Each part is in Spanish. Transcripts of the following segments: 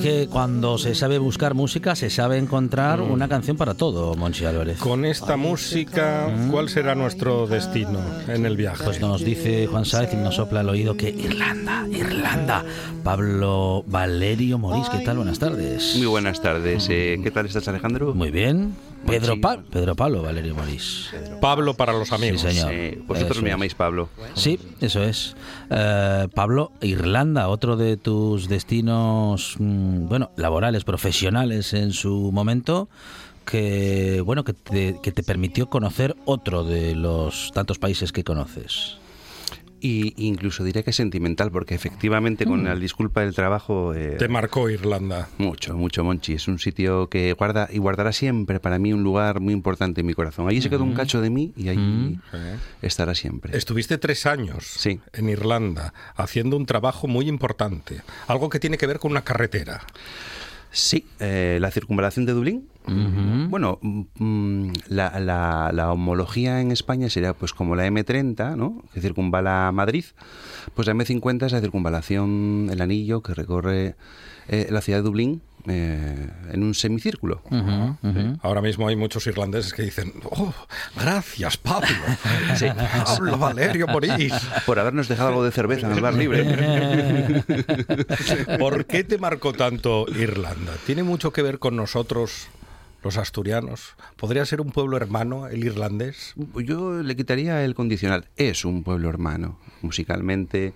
Que cuando se sabe buscar música, se sabe encontrar una canción para todo, Monchi Álvarez. Con esta música, ¿cuál será nuestro destino en el viaje? Pues nos dice Juan Sáez y nos sopla al oído que Irlanda, Irlanda. Pablo Valerio Morís, ¿qué tal? Buenas tardes. Muy buenas tardes. Eh, ¿Qué tal estás, Alejandro? Muy bien. Pedro. Pa- Pedro Pablo Valerio Morís. Pablo para los amigos. Sí, señor. Vosotros Eso me llamáis Pablo. Sí, eso es. Eh, Pablo, Irlanda, otro de tus destinos, mm, bueno, laborales, profesionales en su momento, que bueno, que te, que te permitió conocer otro de los tantos países que conoces. Y incluso diré que es sentimental, porque efectivamente, con la disculpa del trabajo. eh, Te marcó Irlanda. mucho, mucho, Monchi. Es un sitio que guarda y guardará siempre para mí un lugar muy importante en mi corazón. Allí se quedó un cacho de mí y allí estará siempre. Estuviste tres años Sí. en Irlanda haciendo un trabajo muy importante, algo que tiene que ver con una carretera. Sí, eh, la circunvalación de Dublín. Bueno, mm, la, la- la homología en España sería pues como la M30, ¿no? Que circunvala Madrid. Pues la M50 es la circunvalación, el anillo que recorre eh, la ciudad de Dublín eh, en un semicírculo. Ahora mismo hay muchos irlandeses que dicen, oh, gracias Pablo. Pablo Valerio Morís. Por habernos dejado algo de cerveza en el bar libre. ¿Por qué te marcó tanto Irlanda? ¿Tiene mucho que ver con nosotros, los asturianos? ¿Podría ser un pueblo hermano el irlandés? Yo le quitaría el condicional. Es un pueblo hermano, musicalmente,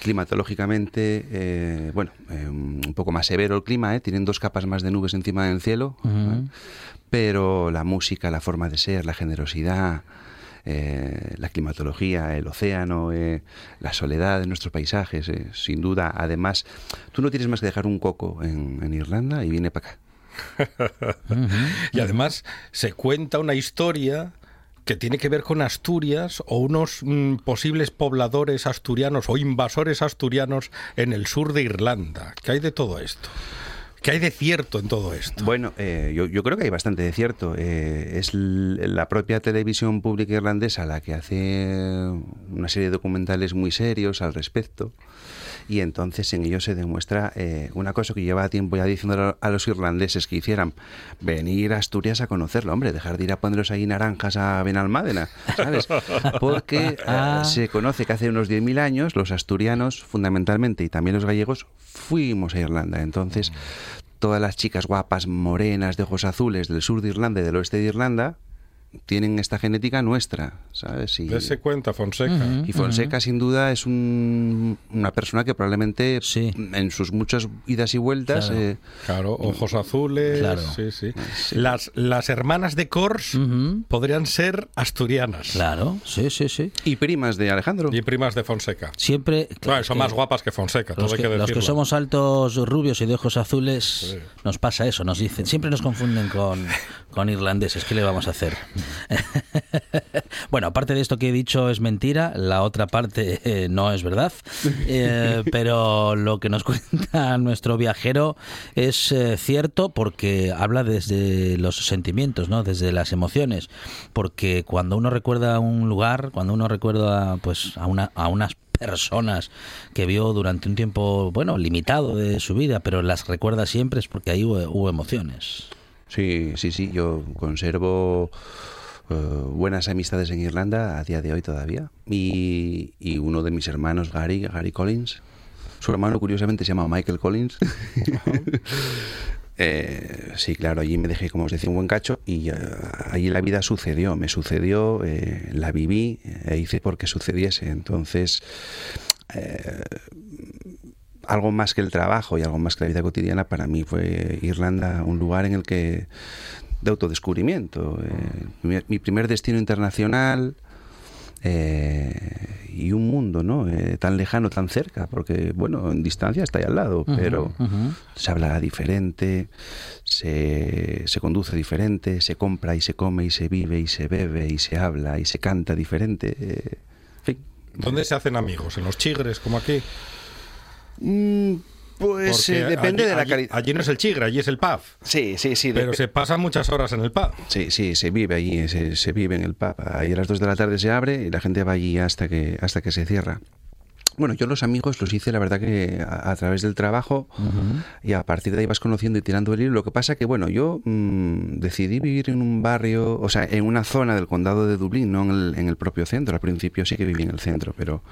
climatológicamente, eh, bueno, eh, un poco más severo el clima, ¿eh? tienen dos capas más de nubes encima del cielo, ¿eh? pero la música, la forma de ser, la generosidad, eh, la climatología, el océano, eh, la soledad de nuestros paisajes, eh, sin duda, además, tú no tienes más que dejar un coco en, en Irlanda y viene para acá. Y además se cuenta una historia que tiene que ver con Asturias o unos mm, posibles pobladores asturianos o invasores asturianos en el sur de Irlanda. ¿Qué hay de todo esto? ¿Qué hay de cierto en todo esto? Bueno, eh, yo, creo que hay bastante de cierto. Eh, es la propia televisión pública irlandesa la que hace una serie de documentales muy serios al respecto. Y entonces en ellos se demuestra eh, una cosa que lleva tiempo ya diciendo a los irlandeses que hicieran, venir a Asturias a conocerlo, hombre, dejar de ir a ponerlos ahí naranjas a Benalmádena, ¿sabes? Porque eh, Ah. se conoce que hace unos 10.000 años los asturianos, fundamentalmente, y también los gallegos, fuimos a Irlanda. Entonces, todas las chicas guapas, morenas, de ojos azules del sur de Irlanda y del oeste de Irlanda tienen esta genética nuestra, ¿sabes? Y, Dese cuenta, Fonseca. y Fonseca, sin duda, es un- una persona que probablemente Sí. en sus muchas idas y vueltas... Claro. eh, Claro, ojos azules. Claro. Sí, sí. Las, las hermanas de Kors Ujú. podrían ser asturianas. Claro, sí, sí, sí. y primas de Alejandro. Y primas de Fonseca. Siempre... Claro, son que- más guapas que Fonseca, todo Los hay que, que los decirlo. que somos altos, rubios y de ojos azules, nos pasa eso, nos dicen, siempre nos confunden con, con irlandeses, ¿qué le vamos a hacer? bueno, aparte de esto que he dicho es mentira, la otra parte eh, no es verdad, Eh, pero lo que nos cuenta nuestro viajero es eh, cierto porque habla desde los sentimientos, ¿no? desde las emociones, porque cuando uno recuerda un lugar, cuando uno recuerda pues a, una, a unas personas que vio durante un tiempo, bueno, limitado de su vida, pero las recuerda siempre es porque ahí hubo, hubo emociones. Sí, sí, sí, yo conservo eh, buenas amistades en Irlanda a día de hoy todavía. Y, uno de mis hermanos, Gary, Gary Collins, su hermano curiosamente se llama Michael Collins. Eh, sí, claro, allí me dejé, como os decía, un buen cacho y eh, allí la vida sucedió, me sucedió, eh, la viví e hice porque sucediese. Entonces, algo más que el trabajo y algo más que la vida cotidiana, para mí fue Irlanda un lugar en el que de autodescubrimiento. eh, mi, mi primer destino internacional eh, y un mundo, ¿no? Eh, tan lejano, tan cerca, porque, bueno, en distancia está ahí al lado, pero se habla diferente, se, se conduce diferente, se compra y se come y se vive y se bebe y se habla y se canta diferente. eh, en fin. ¿Dónde se hacen amigos? ¿En los chigres, como aquí? Mm, pues eh, depende allí- de la calidad. Allí no es el chigre, allí es el pub. Sí, sí, sí. Pero se pasan muchas horas en el pub. Sí, sí, se vive allí, se, se vive en el pub. Ahí a las 2 de la tarde se abre y la gente va allí hasta que, hasta que se cierra. Bueno, yo los amigos los hice, la verdad, que a, a través del trabajo y a partir de ahí vas conociendo y tirando el hilo. Lo que pasa que, bueno, yo mm, decidí vivir en un barrio, o sea, en una zona del condado de Dublín, no en el, en el propio centro. Al principio sí que viví en el centro, pero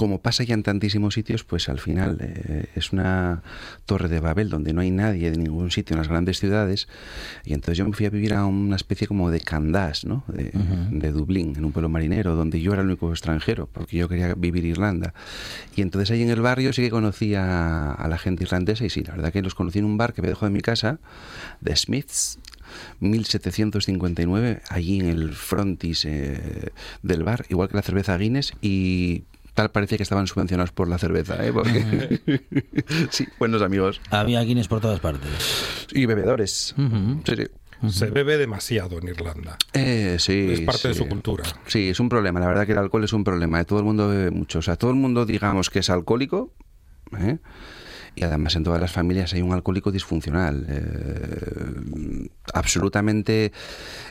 como pasa ya en tantísimos sitios, pues al final eh, es una torre de Babel donde no hay nadie de ningún sitio en las grandes ciudades. Y entonces yo me fui a vivir a una especie como de Candás, ¿no? De, de Dublín, en un pueblo marinero, donde yo era el único extranjero, porque yo quería vivir Irlanda. Y entonces ahí en el barrio sí que conocí a, a la gente irlandesa y sí, la verdad que los conocí en un bar que me dejó de mi casa, de Smiths, 1759, allí en el frontis eh, del bar, igual que la cerveza Guinness, y tal parecía que estaban subvencionados por la cerveza, ¿eh? Porque... sí, buenos amigos. Había Guinness por todas partes. Y bebedores. Ujú. Sí, sí. Se bebe demasiado en Irlanda. Eh, sí, Es parte de sí. su cultura. Sí, es un problema. La verdad que el alcohol es un problema. ¿eh? Todo el mundo bebe mucho. O sea, todo el mundo, digamos, que es alcohólico. ¿eh? Y además en todas las familias hay un alcohólico disfuncional. eh, absolutamente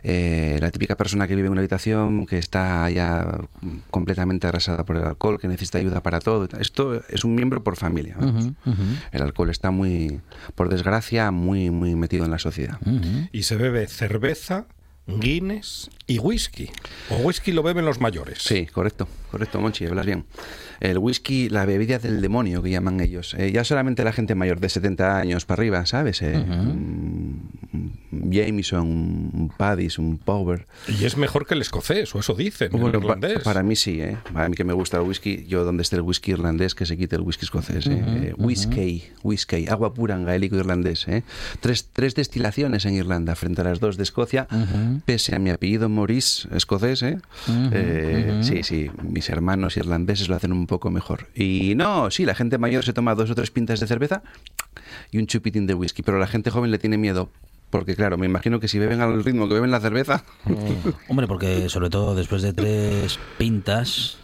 eh, la típica persona que vive en una habitación, que está ya completamente arrasada por el alcohol, que necesita ayuda para todo. Esto es un miembro por familia. El alcohol está muy, por desgracia, muy, muy metido en la sociedad. Y se bebe cerveza, Guinness y whisky. O whisky lo beben los mayores. Sí, correcto, correcto, Monchi, hablas bien. El whisky, la bebida del demonio que llaman ellos. Eh, ya solamente la gente mayor de 70 años para arriba, ¿sabes? Eh, un Jameson, un Paddy's, un Power. Y es mejor que el escocés, o eso dicen, el Bueno, pa- irlandés. para mí sí, ¿eh? Para mí que me gusta el whisky, yo donde esté el whisky irlandés, que se quite el whisky escocés. ¿eh? Eh, whisky, whisky, agua pura en gaélico irlandés. ¿eh? Tres, tres destilaciones en Irlanda frente a las dos de Escocia, pese a mi apellido Maurice escocés. ¿eh? Eh, Sí, sí, mis hermanos irlandeses lo hacen un poco mejor. Y no, sí, la gente mayor se toma dos o tres pintas de cerveza y un chupitín de whisky, pero la gente joven le tiene miedo. Porque claro, me imagino que si beben al ritmo que beben la cerveza, Hombre, porque sobre todo después de tres pintas,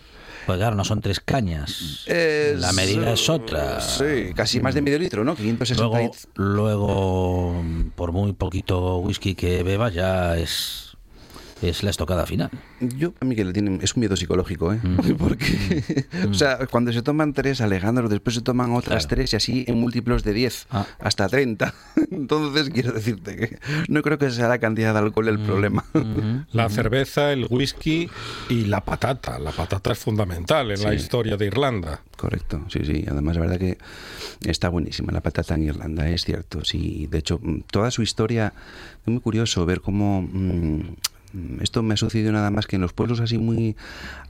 pues claro, no son tres cañas. Es- La medida es otra. Sí, casi más de medio litro, ¿no? 560 Luego, luego, por muy poquito whisky que bebas, ya es, es la estocada final. Yo, a mí que le tienen, es un miedo psicológico, ¿eh? Porque, o sea, cuando se toman tres, Alejandro, después se toman otras Claro. tres y así en múltiplos de 10, Ah. hasta 30. Entonces, quiero decirte que no creo que sea la cantidad de alcohol el problema. La cerveza, el whisky y la patata. La patata es fundamental en la historia de Irlanda. Correcto, sí, sí. Además, la verdad que está buenísima la patata en Irlanda, es cierto. Sí, de hecho, mm, toda su historia es muy curioso ver cómo mm, mm, esto me ha sucedido nada más que en los pueblos así muy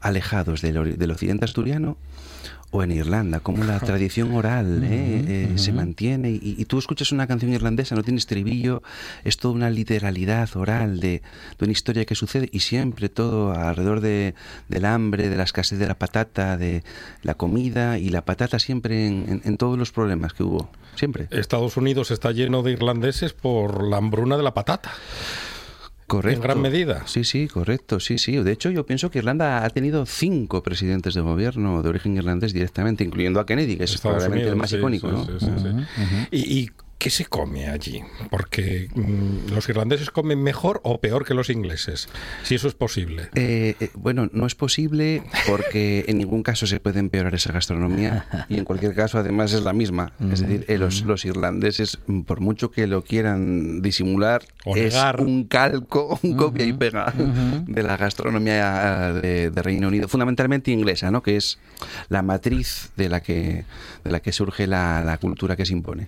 alejados del, del occidente asturiano o en Irlanda, cómo la tradición oral ¿eh? Eh, se mantiene y, y tú escuchas una canción irlandesa, no tiene estribillo, es toda una literalidad oral de, de una historia que sucede y siempre todo alrededor de, del hambre, de la escasez de la patata, de la comida y la patata siempre en, en- en todos los problemas que hubo, siempre. Estados Unidos está lleno de irlandeses por la hambruna de la patata. Correcto. En gran medida. Sí, sí, correcto, sí, sí. De hecho, yo pienso que Irlanda ha tenido cinco presidentes de gobierno de origen irlandés directamente, incluyendo a Kennedy, que es Estados probablemente el más sí, icónico, sí, ¿no? sí, y ¿Qué se come allí? Porque mm, los irlandeses comen mejor o peor que los ingleses, si eso es posible. Eh, eh, bueno, no es posible porque en ningún caso se puede empeorar esa gastronomía y en cualquier caso además es la misma. Es decir, eh, los, los irlandeses, mm, por mucho que lo quieran disimular, O es negar. un calco, un copia y pega de la gastronomía de, de Reino Unido, fundamentalmente inglesa, ¿no? que es la matriz de la que, de la que surge la, la cultura que se impone.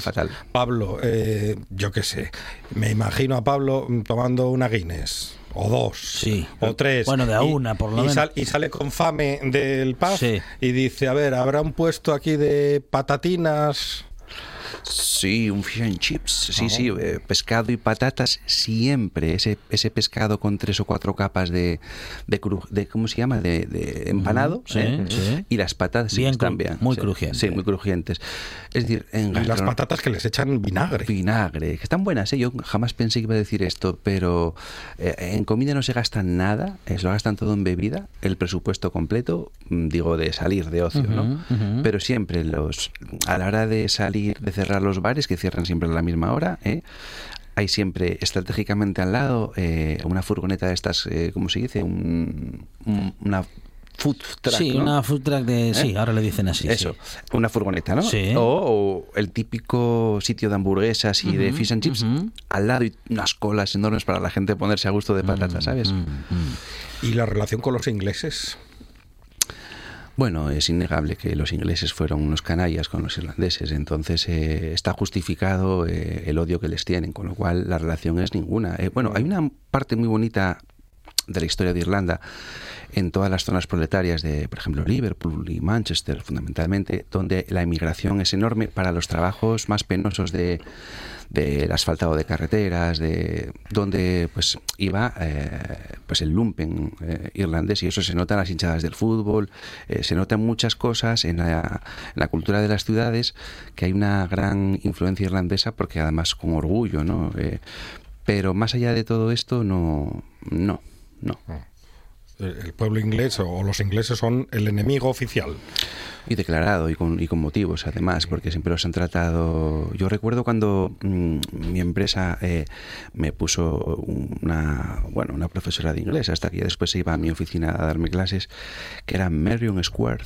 Fatal. Pablo, eh, yo qué sé, me imagino a Pablo tomando una Guinness. O dos. Sí. O tres. Bueno, de a Y- una, por lo y menos. sal- y sale con fame del pub Sí. y dice, a ver, ¿habrá un puesto aquí de patatinas? Sí, un fish and chips. Sí, sí, eh, pescado y patatas siempre. Ese, ese pescado con tres o cuatro capas de, de, cru- de ¿cómo se llama? De, de empanado. sí, ¿eh? sí. Y las patatas Bien bien. muy sí, crujientes. Sí, muy crujientes. Es decir, en Y las patatas que les echan vinagre. Vinagre, que están buenas, ¿eh? yo jamás pensé que iba a decir esto, pero eh, en comida no se gasta nada, eh, se lo gastan todo en bebida, el presupuesto completo, mm, digo, de salir de ocio, ¿no? Pero siempre los a la hora de salir, de cerrar los bares, que cierran siempre a la misma hora, ¿eh? hay siempre estratégicamente al lado eh, una furgoneta de estas, eh, ¿cómo se dice? Un- un- una food truck, sí, ¿no? ¿Eh? una food truck de... Sí, ahora le dicen así. Eso, sí. una furgoneta, ¿no? Sí. O, o el típico sitio de hamburguesas y de fish and chips ujú. al lado y unas colas enormes para la gente ponerse a gusto de patatas, ¿sabes? Mm, mm. ¿Y la relación con los ingleses? Bueno, es innegable que los ingleses fueron unos canallas con los irlandeses, entonces eh, está justificado eh, el odio que les tienen, con lo cual la relación es ninguna. Eh, bueno, hay una parte muy bonita de la historia de Irlanda en todas las zonas proletarias de, por ejemplo, Liverpool y Manchester, fundamentalmente, donde la emigración es enorme para los trabajos más penosos de del asfaltado de carreteras, de donde pues iba eh, pues el lumpen eh, irlandés y eso se nota en las hinchadas del fútbol, eh, se nota en muchas cosas en la, en la cultura de las ciudades que hay una gran influencia irlandesa porque además con orgullo, ¿no? Eh, pero más allá de todo esto no, no, no. El pueblo inglés o los ingleses son el enemigo oficial. Y declarado y con, y con motivos, además, porque siempre los han tratado. Yo recuerdo cuando mm, mi empresa eh, me puso una, bueno, una profesora de inglés, hasta que ya después se iba a mi oficina a darme clases, que era Marion Square.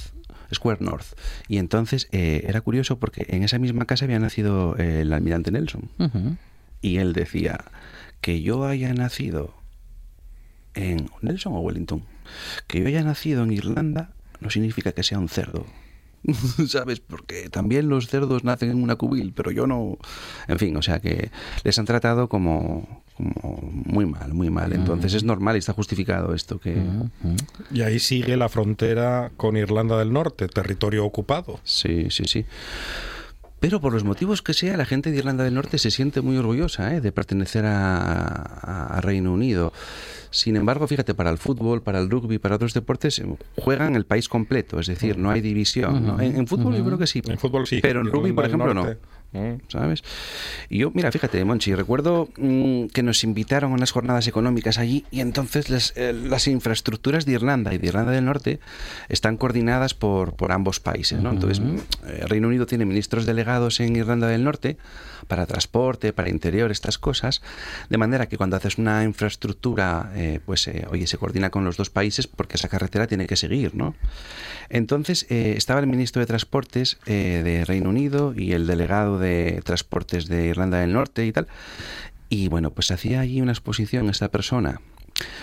Square North. Y entonces eh, era curioso porque en esa misma casa había nacido eh, el almirante Nelson. Ujú. Y él decía que yo haya nacido en Nelson o Wellington, que yo haya nacido en Irlanda no significa que sea un cerdo. ¿Sabes? Porque también los cerdos nacen en una cubil, pero yo no. En fin, o sea que les han tratado como, como muy mal, muy mal. Entonces es normal y está justificado esto que. Y ahí sigue la frontera con Irlanda del Norte, territorio ocupado. Sí, sí, sí. Pero por los motivos que sea, la gente de Irlanda del Norte se siente muy orgullosa ¿eh? de pertenecer a, a- a Reino Unido. Sin embargo, fíjate, para el fútbol, para el rugby, para otros deportes, eh, juegan el país completo, es decir, no hay división. ¿no? En, en fútbol yo creo que sí. En fútbol sí. Pero en rugby, por ejemplo, no. Norte. ¿Sabes? Y yo, mira, fíjate, Monchi, recuerdo mm, que nos invitaron a unas jornadas económicas allí y entonces las, eh, las infraestructuras de Irlanda y de Irlanda del Norte están coordinadas por, por ambos países, ¿no? Entonces, mm, eh, Reino Unido tiene ministros delegados en Irlanda del Norte para transporte, para interior, estas cosas, de manera que cuando haces una infraestructura, eh, pues, eh, oye, se coordina con los dos países porque esa carretera tiene que seguir, ¿no? Entonces eh, estaba el ministro de Transportes eh, de Reino Unido y el delegado de Transportes de Irlanda del Norte y tal. Y bueno, pues hacía allí una exposición esta persona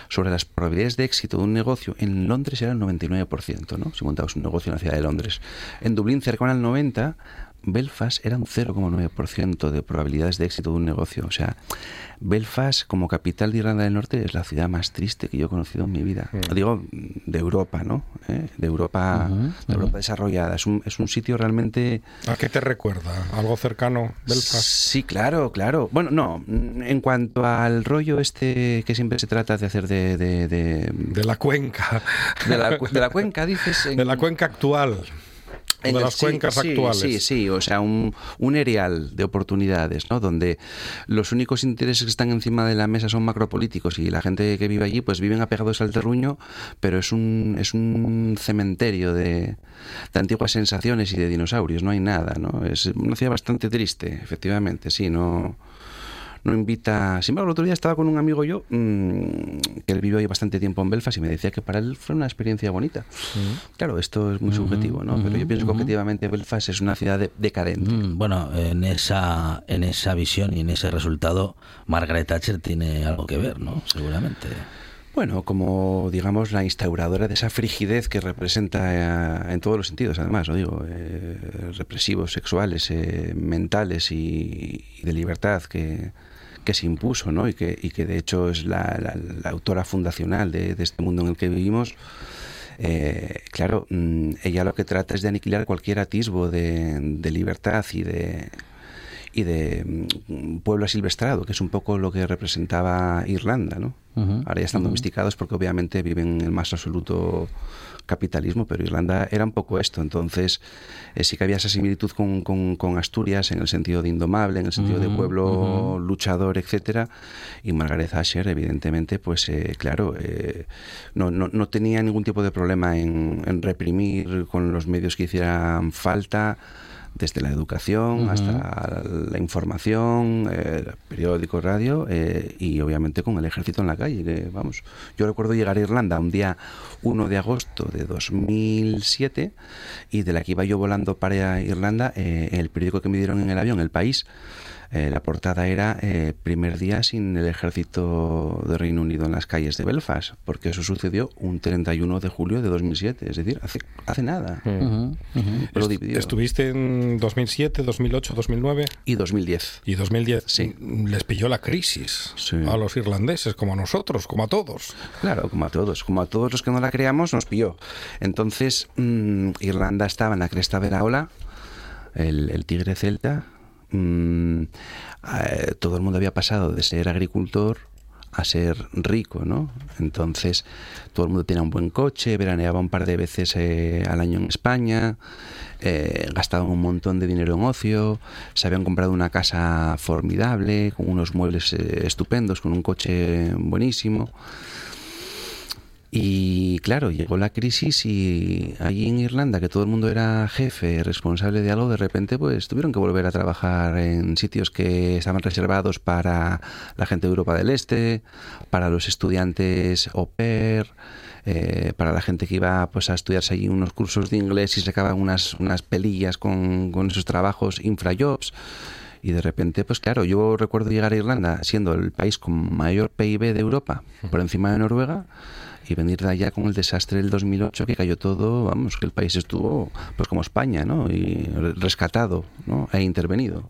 sobre las probabilidades de éxito de un negocio. En Londres era el 99%, ¿no? Si montabas un negocio en la ciudad de Londres. En Dublín cercano al 90%. Belfast era un 0,9% de probabilidades de éxito de un negocio. O sea, Belfast como capital de Irlanda del Norte es la ciudad más triste que yo he conocido en mi vida. Digo, de Europa, ¿no? ¿Eh? De Europa, de Europa desarrollada. Es un, es un sitio realmente... ¿A qué te recuerda? ¿Algo cercano? Belfast. Sí, claro, claro. Bueno, no, en cuanto al rollo este que siempre se trata de hacer de... De, de, De la cuenca. de la, de la cuenca, dices... en- De la cuenca actual. De En las sí, cuencas sí, actuales. Sí, sí, o sea, un, un erial de oportunidades, ¿no? Donde los únicos intereses que están encima de la mesa son macropolíticos y la gente que vive allí pues viven apegados al terruño, pero es un, es un cementerio de, de antiguas sensaciones y de dinosaurios, no hay nada, ¿no? Es una ciudad bastante triste, efectivamente, sí, no no invita. Sin embargo, el otro día estaba con un amigo yo mm, que él vivió ahí bastante tiempo en Belfast y me decía que para él fue una experiencia bonita. Claro, esto es muy subjetivo, ¿no? Pero yo pienso que objetivamente Belfast es una ciudad de- decadente. Mm, Bueno, en esa, en esa visión y en ese resultado, Margaret Thatcher tiene algo que ver, ¿no? Seguramente. Bueno, como digamos la instauradora de esa frigidez que representa eh, en todos los sentidos, además, lo digo, eh, represivos, sexuales, eh, mentales y, y de libertad que, que se impuso, ¿no? Y que, y que de hecho es la, autora fundacional de, este mundo en el que vivimos. Eh, claro, mm, ella lo que trata es de aniquilar cualquier atisbo de, de libertad y de y de mm, pueblo asilvestrado, que es un poco lo que representaba Irlanda, ¿no? Ujú, Ahora ya están domesticados porque obviamente viven en el más absoluto capitalismo, pero Irlanda era un poco esto. Entonces, eh, sí que había esa similitud con, con- con Asturias en el sentido de indomable, en el sentido de Ujú, pueblo luchador, etcétera. Y Margaret Thatcher, evidentemente, pues eh, claro, eh, no, no, no tenía ningún tipo de problema en, en reprimir con los medios que hicieran falta desde la educación hasta la información, eh, periódico, radio eh, y obviamente con el ejército en la calle. que, vamos, yo recuerdo llegar a Irlanda un día 1 de agosto de 2007 y de la que iba yo volando para Irlanda, eh, el periódico que me dieron en el avión, El País, eh, la portada era eh, primer día sin el ejército de Reino Unido en las calles de Belfast, porque eso sucedió un 31 de julio de 2007, es decir, hace, hace nada. Lo dividió. Estuviste en 2007, 2008, 2009 Y 2010. y 2010. Sí. Les pilló la crisis Sí. a los irlandeses, como a nosotros, como a todos. Claro, como a todos, como a todos los que no la creamos, nos pilló. Entonces, mm, Irlanda estaba en la cresta de la ola, el, el tigre celta. Mm, eh, todo el mundo había pasado de ser agricultor a ser rico, ¿no? Entonces, todo el mundo tenía un buen coche, veraneaba un par de veces eh, al año en España, eh, gastaban un montón de dinero en ocio, se habían comprado una casa formidable, con unos muebles eh, estupendos, con un coche buenísimo. Y claro, llegó la crisis y allí en Irlanda, que todo el mundo era jefe, responsable de algo, de repente pues tuvieron que volver a trabajar en sitios que estaban reservados para la gente de Europa del Este, para los estudiantes au pair, eh, para la gente que iba pues a estudiarse allí unos cursos de inglés y sacaban unas, unas pelillas con, con esos trabajos infrajobs. Y de repente, pues claro, yo recuerdo llegar a Irlanda siendo el país con mayor PIB de Europa, por encima de Noruega, y venir de allá con el desastre del 2008 que cayó todo, vamos, que el país estuvo pues como España, ¿no? Y re- rescatado, ¿no? E intervenido.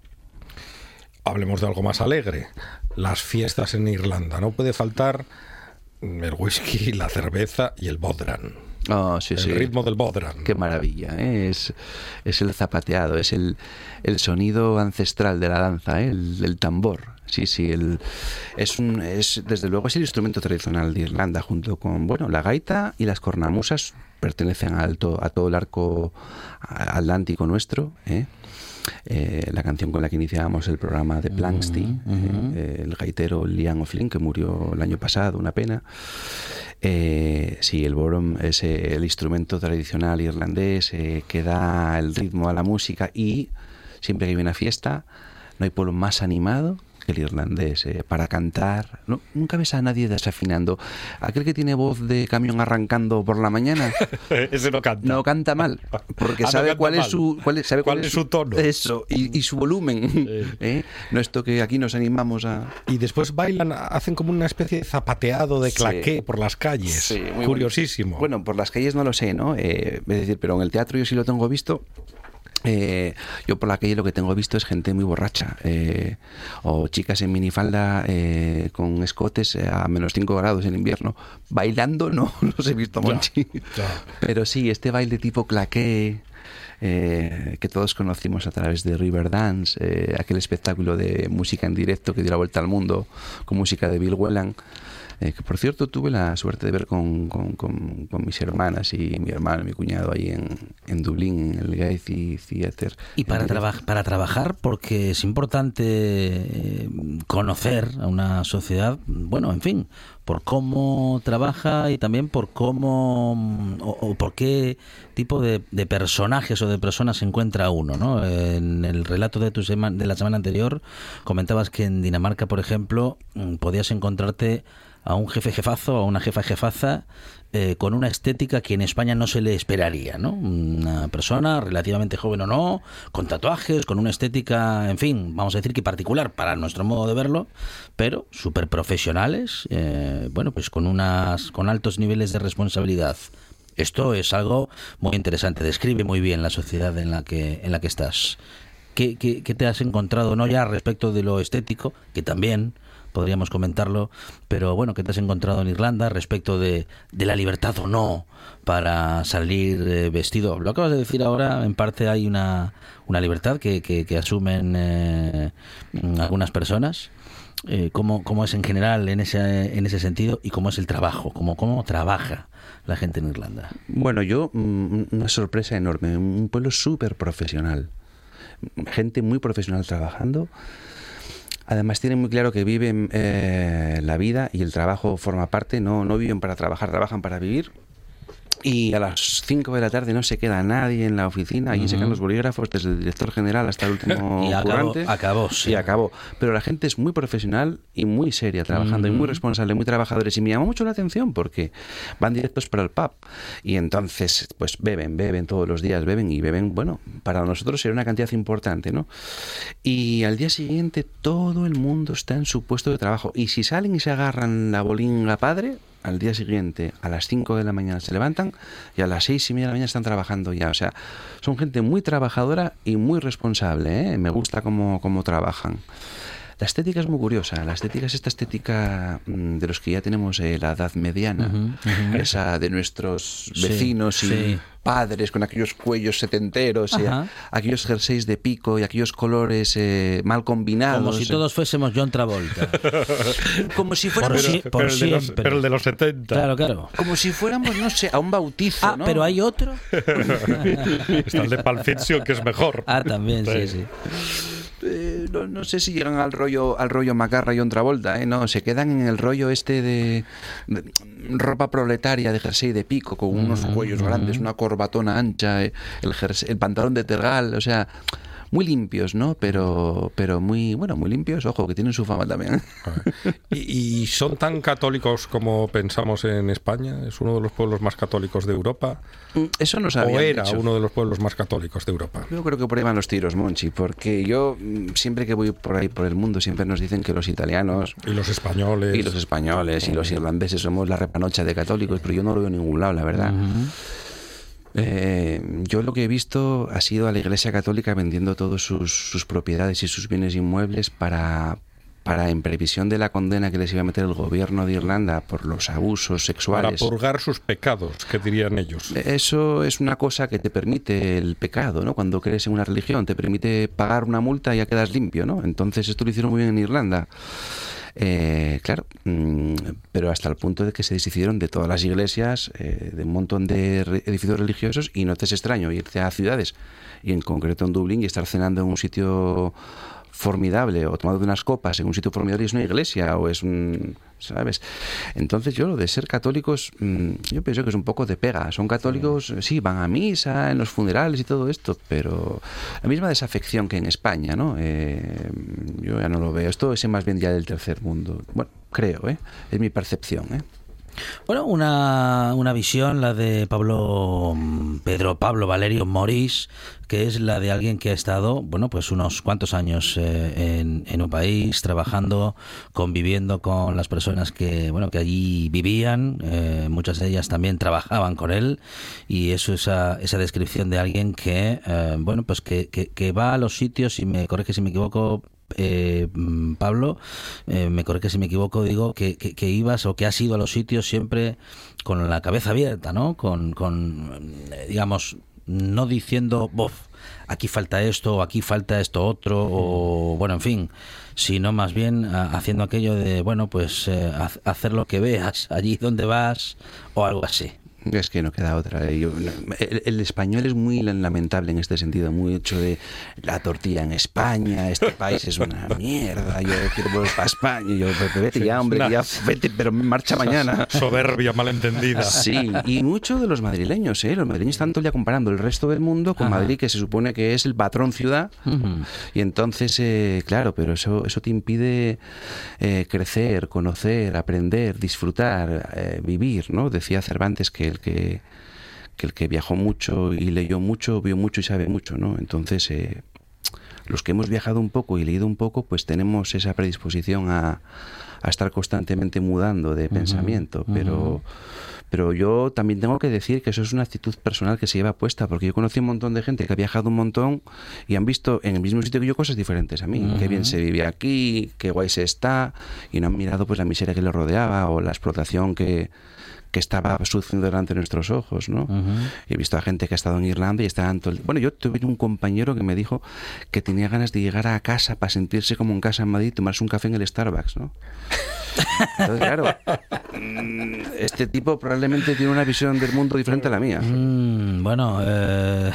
Hablemos de algo más alegre. Las fiestas en Irlanda. No puede faltar el whisky, la cerveza y el bodran. Oh, sí, el sí. ritmo del bodran. Qué maravilla, ¿eh? es, es el zapateado, es el, el sonido ancestral de la danza, ¿eh? el, el tambor. Sí, sí, el, es, un, es desde luego es el instrumento tradicional de Irlanda junto con bueno la gaita y las cornamusas pertenecen al to- a todo el arco atlántico nuestro. ¿eh? Eh, la canción con la que iniciábamos el programa de Planksty, eh, el gaitero Liam O'Flynn, que murió el año pasado, una pena. Eh, sí, el borom es eh, el instrumento tradicional irlandés eh, que da el ritmo a la música y siempre que hay una fiesta no hay pueblo más animado el irlandés eh, para cantar. No, nunca ves a nadie desafinando. Aquel que tiene voz de camión arrancando por la mañana Ese no canta. no canta mal, porque Ah, no sabe canta cuál es mal. su cuál es, sabe ¿Cuál es su tono? Eso y, y su volumen. ¿eh? No esto que aquí nos animamos a Y después bailan, hacen como una especie de zapateado de Sí. claqué por las calles. Sí, muy Curiosísimo. Bueno, por las calles no lo sé, ¿no? Eh, es decir, pero en el teatro yo sí lo tengo visto. Eh, yo por la calle lo que tengo visto es gente muy borracha eh, o chicas en minifalda eh, con escotes eh, a menos 5 grados en invierno bailando no los he visto Monchi ya. pero sí este baile tipo claqué eh, que todos conocimos a través de Riverdance, eh, aquel espectáculo de música en directo que dio la vuelta al mundo con música de Bill Whelan. Eh, que por cierto tuve la suerte de ver con, con, con, con mis hermanas y mi hermano y mi cuñado ahí en, en Dublín, en el Gaiety Theatre. Y para, traba- para trabajar, porque es importante eh, conocer a una sociedad, bueno, en fin, por cómo trabaja y también por cómo o, o por qué tipo de, de personajes o de personas se encuentra uno, ¿no? En el relato de tu sema- de la semana anterior comentabas que en Dinamarca, por ejemplo, mm, podías encontrarte a un jefe jefazo a una jefa jefaza eh, con una estética que en España no se le esperaría, ¿no? Una persona relativamente joven o no, con tatuajes, con una estética, en fin, vamos a decir que particular para nuestro modo de verlo, pero súper profesionales, eh, bueno, pues con unas, con altos niveles de responsabilidad. Esto es algo muy interesante, describe muy bien la sociedad en la que, en la que estás. ¿Qué, qué, qué te has encontrado, no ya respecto de lo estético, que también podríamos comentarlo, pero bueno, ¿qué te has encontrado en Irlanda respecto de, de la libertad o no para salir eh, vestido? Lo acabas de decir ahora, en parte hay una, una libertad que, que, que asumen eh, algunas personas. Eh, ¿cómo, ¿Cómo es en general en ese, en ese sentido y cómo es el trabajo? ¿Cómo, ¿Cómo trabaja la gente en Irlanda? Bueno, yo, mm, una sorpresa enorme, un pueblo súper profesional, gente muy profesional trabajando. Además tienen muy claro que viven eh, la vida y el trabajo forma parte, no, no viven para trabajar, trabajan para vivir. Y a las 5 de la tarde no se queda nadie en la oficina, allí se quedan los bolígrafos, desde el director general hasta el último Y acabó- acabó, sí. Y acabó. Pero la gente es muy profesional y muy seria trabajando, y muy responsable, muy trabajadores. Y me llamó mucho la atención porque van directos para el pub. Y entonces, pues beben, beben todos los días, beben y beben, bueno, para nosotros era una cantidad importante, ¿no? Y al día siguiente todo el mundo está en su puesto de trabajo. Y si salen y se agarran la bolinga padre, al día siguiente, a las 5 de la mañana se levantan y a las 6 y media de la mañana están trabajando ya. O sea, son gente muy trabajadora y muy responsable. ¿eh? Me gusta cómo, cómo trabajan. La estética es muy curiosa. La estética es esta estética mm, de los que ya tenemos eh, la edad mediana, esa de nuestros Sí, vecinos y sí. padres con aquellos cuellos setenteros, y aquellos jerseys de pico y aquellos colores eh, mal combinados. Como si todos fuésemos John Travolta. como si fuéramos, sí- pero, por pero el de los, siempre. pero el de los 70. Claro, claro. como si fuéramos, no sé, a un bautizo. Ah, ¿no? pero hay otro. Está el de Pulp Fiction, que es mejor. Ah, también, sí, sí. Eh, no, no sé si llegan al rollo al rollo Macarra y John Travolta, ¿eh? no, se quedan en el rollo este de, de ropa proletaria de jersey de pico con unos cuellos grandes, una corbatona ancha, eh, el, jersey- el pantalón de tergal, o sea, muy limpios, ¿no? Pero pero muy bueno, muy limpios, ojo, que tienen su fama también. ¿Y, y son tan católicos como pensamos en España? ¿Es uno de los pueblos más católicos de Europa? Eso no ¿O sabía. era uno de los pueblos más católicos de Europa? Yo creo que por ahí van los tiros, Monchi, porque yo mm, siempre que voy por ahí por el mundo siempre nos dicen que los italianos Y los españoles. y los españoles y los irlandeses somos la repanocha de católicos, pero yo no lo veo en ningún lado, la verdad. Eh, yo lo que he visto ha sido a la Iglesia Católica vendiendo todos sus, sus propiedades y sus bienes inmuebles para, para, en previsión de la condena que les iba a meter el gobierno de Irlanda por los abusos para sexuales. purgar sus pecados, que dirían ellos. Eso es una cosa que te permite el pecado, ¿no? Cuando crees en una religión, te permite pagar una multa y ya quedas limpio, ¿no? Entonces esto lo hicieron muy bien en Irlanda. Eh, claro, mm, pero hasta el punto de que se deshicieron de todas las iglesias, eh, de un montón de edificios religiosos y no te es extraño irte a ciudades y en concreto en Dublín y estar cenando en un sitio formidable o tomando unas copas en un sitio formidable y es una iglesia o es un sabes entonces yo lo de ser católicos mm, yo pienso que es un poco de pega. Son católicos sí van a misa en los funerales y todo esto pero la misma desafección que en España no Eh, yo ya no lo veo. Esto es más bien ya del tercer mundo. Bueno creo eh es mi percepción eh Bueno, una, una visión, la de Pablo mm, Pedro Pablo Valerio Morís, que es la de alguien que ha estado, bueno, pues unos cuantos años eh, en, un país, trabajando, conviviendo con las personas que, bueno, que allí vivían, eh, muchas de ellas también trabajaban con él, y eso esa, esa descripción de alguien que, eh, bueno, pues que, que, va a los sitios, y me corrige si me equivoco, eh, mm, Pablo, eh, me corrige si me equivoco, digo que, que, que ibas o que has ido a los sitios siempre con la cabeza abierta, ¿no? Con, con eh, digamos, no diciendo, bof, aquí falta esto, o aquí falta esto otro, o bueno, en fin, sino más bien haciendo aquello de, bueno, pues eh, hacer lo que veas allí donde vas, o algo así. Es que no queda otra. Yo- el, el español es muy lamentable en este sentido, muy hecho de la tortilla en España, este país es una mierda, yo quiero volver para España, yo "Pues vete ya, hombre, ya vete, pero marcha mañana. Soberbia malentendida. Sí, y mucho de los madrileños, ¿eh? Los madrileños están todo el día comparando el resto del mundo con Ajá. Madrid, que se supone que es el patrón ciudad. Y entonces, eh, claro, pero eso, eso te impide eh, crecer, conocer, aprender, disfrutar, eh, vivir, ¿no? Decía Cervantes que el que, que el que viajó mucho y leyó mucho, vio mucho y sabe mucho, ¿no? Entonces, eh, los que hemos viajado un poco y leído un poco, pues tenemos esa predisposición a, a estar constantemente mudando de pensamiento, pero... Pero yo también tengo que decir que eso es una actitud personal que se lleva puesta, porque yo conocí un montón de gente que ha viajado un montón y han visto en el mismo sitio que yo cosas diferentes a mí. Qué bien se vive aquí, qué guay se está, y no han mirado pues la miseria que le rodeaba o la explotación que, que estaba sucediendo delante de nuestros ojos, ¿no? He visto a gente que ha estado en Irlanda y estaban todo el- Bueno, yo tuve un compañero que me dijo que tenía ganas de llegar a casa para sentirse como en casa en Madrid y tomarse un café en el Starbucks, ¿no? Entonces, claro, mm, este tipo probablemente tiene una visión del mundo diferente a la mía. Mm, bueno, eh,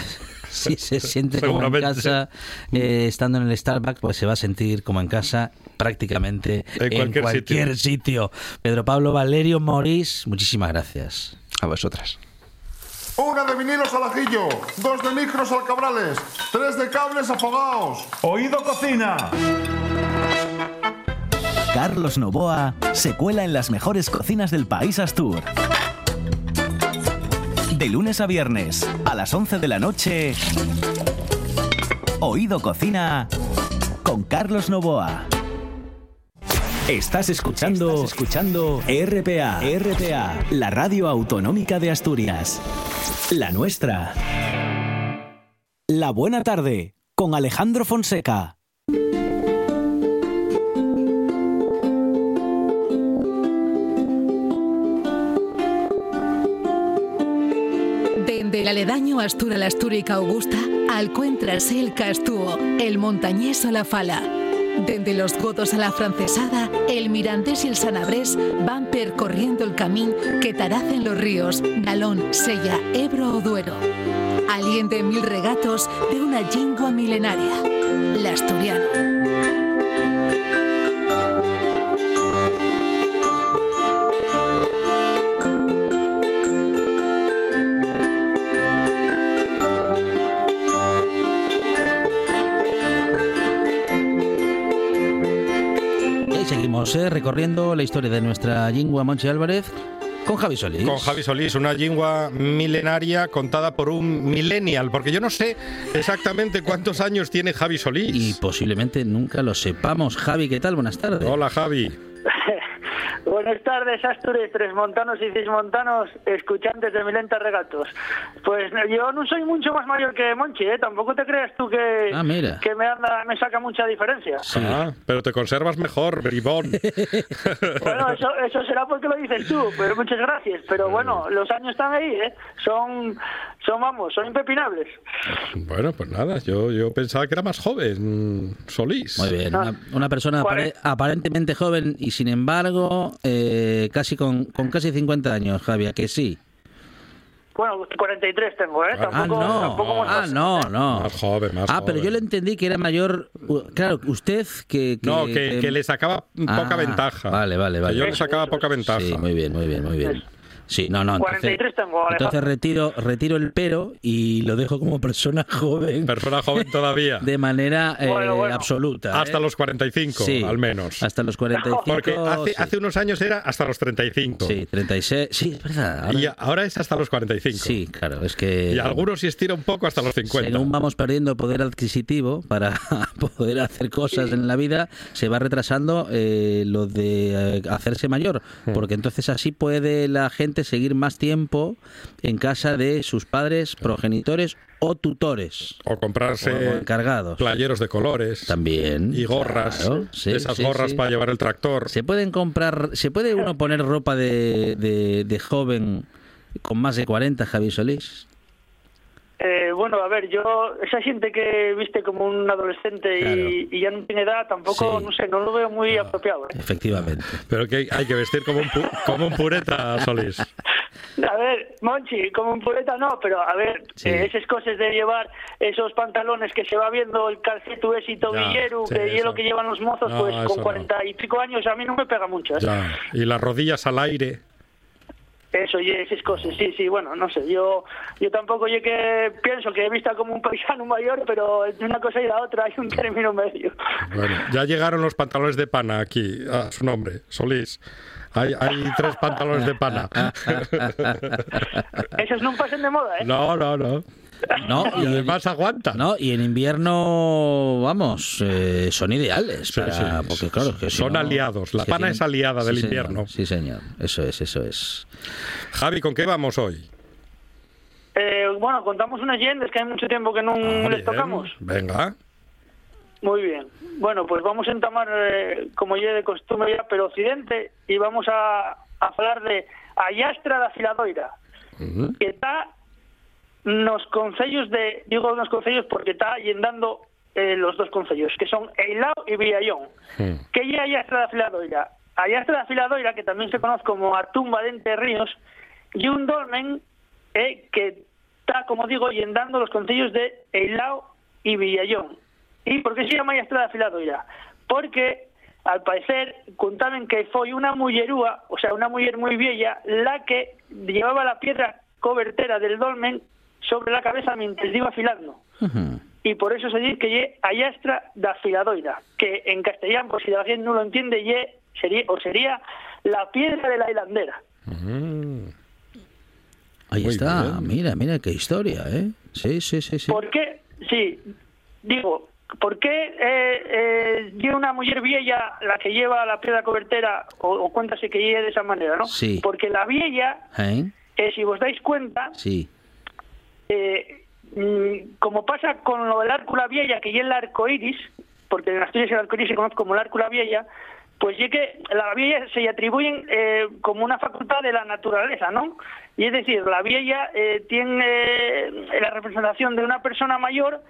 si se siente como en casa eh, estando en el Starbucks, pues se va a sentir como en casa prácticamente En en cualquier cualquier, sitio. Pedro Pablo Valerio Morís, muchísimas gracias. A vosotras. Una de vinilos al ajillo, dos de micros al cabrales, tres de cables afogados. Oído cocina. Carlos Novoa se cuela en las mejores cocinas del país Astur. De lunes a viernes, a las 11 de la noche, Oído Cocina con Carlos Novoa. Estás escuchando, escuchando RPA, RPA, la radio autonómica de Asturias. La nuestra. La buena tarde con Alejandro Fonseca. Dende el aledaño Astura la Astúrica Augusta, alcuéntrase el Castúo, el montañés o la Fala. Dende los godos a la francesada, el mirandés y el sanabrés van percorriendo el camino que taracen los ríos Nalón, Sella, Ebro o Duero. Aliente mil regatos de una lingua milenaria, la asturiana. Recorriendo la historia de nuestra lingua Monchi Álvarez con Javi Solís. Con Javi Solís, una lengua milenaria contada por un millennial, porque yo no sé exactamente cuántos años tiene Javi Solís. Y posiblemente nunca lo sepamos. Javi, ¿qué tal? Buenas tardes. Hola Javi. Buenas tardes, Astures, tres montanos y seis montanos, escuchantes de Milenta Regatos. Pues yo no soy mucho más mayor que Monchi, ¿eh? Tampoco te creas tú que, Ah, mira. que me, anda, me saca mucha diferencia. Sí. Ah, pero te conservas mejor, bribón. Bueno, eso, eso será porque lo dices tú, pero muchas gracias. Pero bueno, los años están ahí, ¿eh? Son, son vamos, son impepinables. bueno, pues nada, yo, yo pensaba que era más joven, Solís. Muy bien, una, una persona apare- aparentemente joven y sin embargo eh, casi con, con casi 50 años, Javi, ¿a que sí? Bueno, 43 tengo, ¿eh? Ah, Tampoco, no, tampoco ah, no, no. Más joven, más Ah, pero yo le entendí que era mayor. Claro, usted que. No, que, que le sacaba poca Ah, ventaja. Vale, vale, Que vale. yo le sacaba poca ventaja. Sí, muy bien, muy bien, muy bien. Sí, no, no. Entonces, 43 tengo, Alejandro. entonces retiro, retiro el pero y lo dejo como persona joven Persona joven todavía. de manera eh, Bueno, bueno. absoluta. Hasta ¿eh? los 45, Sí, al menos. Hasta los 45. Porque hace, sí. hace unos años era hasta los 35. Sí, 36. Sí, es verdad. Ahora- Y ahora es hasta los 45. Sí, claro, es que. Y algunos sí estira un poco hasta los 50. Según vamos perdiendo poder adquisitivo para poder hacer cosas en la vida, se va retrasando eh, lo de eh, hacerse mayor, Hmm. porque entonces así puede la gente seguir más tiempo en casa de sus padres, progenitores o tutores. O comprarse O encargados. playeros de colores. También. Y gorras. Claro, sí, esas sí, gorras sí. para llevar el tractor. Se pueden comprar, se puede uno poner ropa de, de, de joven con más de 40, Javi Solís. Eh, bueno, a ver, yo, esa gente que viste como un adolescente y, y ya no tiene edad, tampoco, Sí. no sé, no lo veo muy apropiado. ¿eh? Efectivamente. Pero que hay, que vestir como un, pu- como un pureta, Solís. A ver, Monchi, como un pureta no, pero a ver, Sí. eh, esas cosas de llevar esos pantalones que se va viendo el calceto ese y tobillero, sí, que es lo que llevan los mozos, No, pues con no. cuarenta y pico años a mí no me pega mucho. ¿eh? Ya. Y las rodillas al aire. Eso, y esas cosas, sí, sí, bueno, no sé, yo yo tampoco yo que pienso que he visto como un paisano mayor, pero entre una cosa y la otra hay un término medio. Bueno, ya llegaron los pantalones de pana aquí, a su nombre, Solís. Hay, hay tres pantalones de pana. Esos no pasan de moda, ¿eh? No, no, no. No, Y además aguantan. No, y en invierno, vamos, eh, son ideales. Sí, para- sí. Porque, claro, que si Son no- aliados. La pana es aliada del señor. invierno. Sí, señor. Eso es, eso es. Javi, ¿con qué vamos hoy? Eh, bueno, contamos unas leyendas que hay mucho tiempo que no Ah, les bien. tocamos. Venga. Muy bien. Bueno, pues vamos a entamar, eh, como ya de costumbre ya, pero occidente, y vamos a, a hablar de Ayastra da Filadoira, que está nos concellos de, digo nos concellos porque está yendando eh, los dos concellos, que son Eilao y Villallón. Mm. Que é Ayastra da Filadoira? Ayastra da Filadoira, que tamén se conoce como a tumba de Entre Ríos, e un dolmen eh, que está, como digo, yendando los concellos de Eilao y Villallón. E por que se llama Ayastra da Filadoira? Porque, al parecer, contaban que foi unha mullerúa, o sea, unha muller moi vieja, la que llevaba la piedra cobertera del dolmen sobre la cabeza mientras iba afilando. Y por eso se dice que ye Ayastra da Filadoira, que en castellano, por si alguien no lo entiende, ye sería, o sería la piedra de la hilandera. Ahí Muy está. bien. Mira, mira qué historia, ¿eh? Sí, sí, sí, sí. ¿Por qué? Sí, digo, ¿por qué eh, eh, una mujer vieja la que lleva la piedra cobertera, o, o cuéntase que ye de esa manera, ¿no? Sí. Porque la vieja, ¿Eh? eh, si os dais cuenta, Sí. Eh, mm, como pasa con lo del Árcula Vieja, que ya es el arco iris, porque en Asturias el arco iris se conoce como el Árcula Vieja, pues ya que la vieja se atribuyen eh, como una facultad de la naturaleza, ¿no? Y es decir, la vieja eh, tiene la representación de una persona mayor,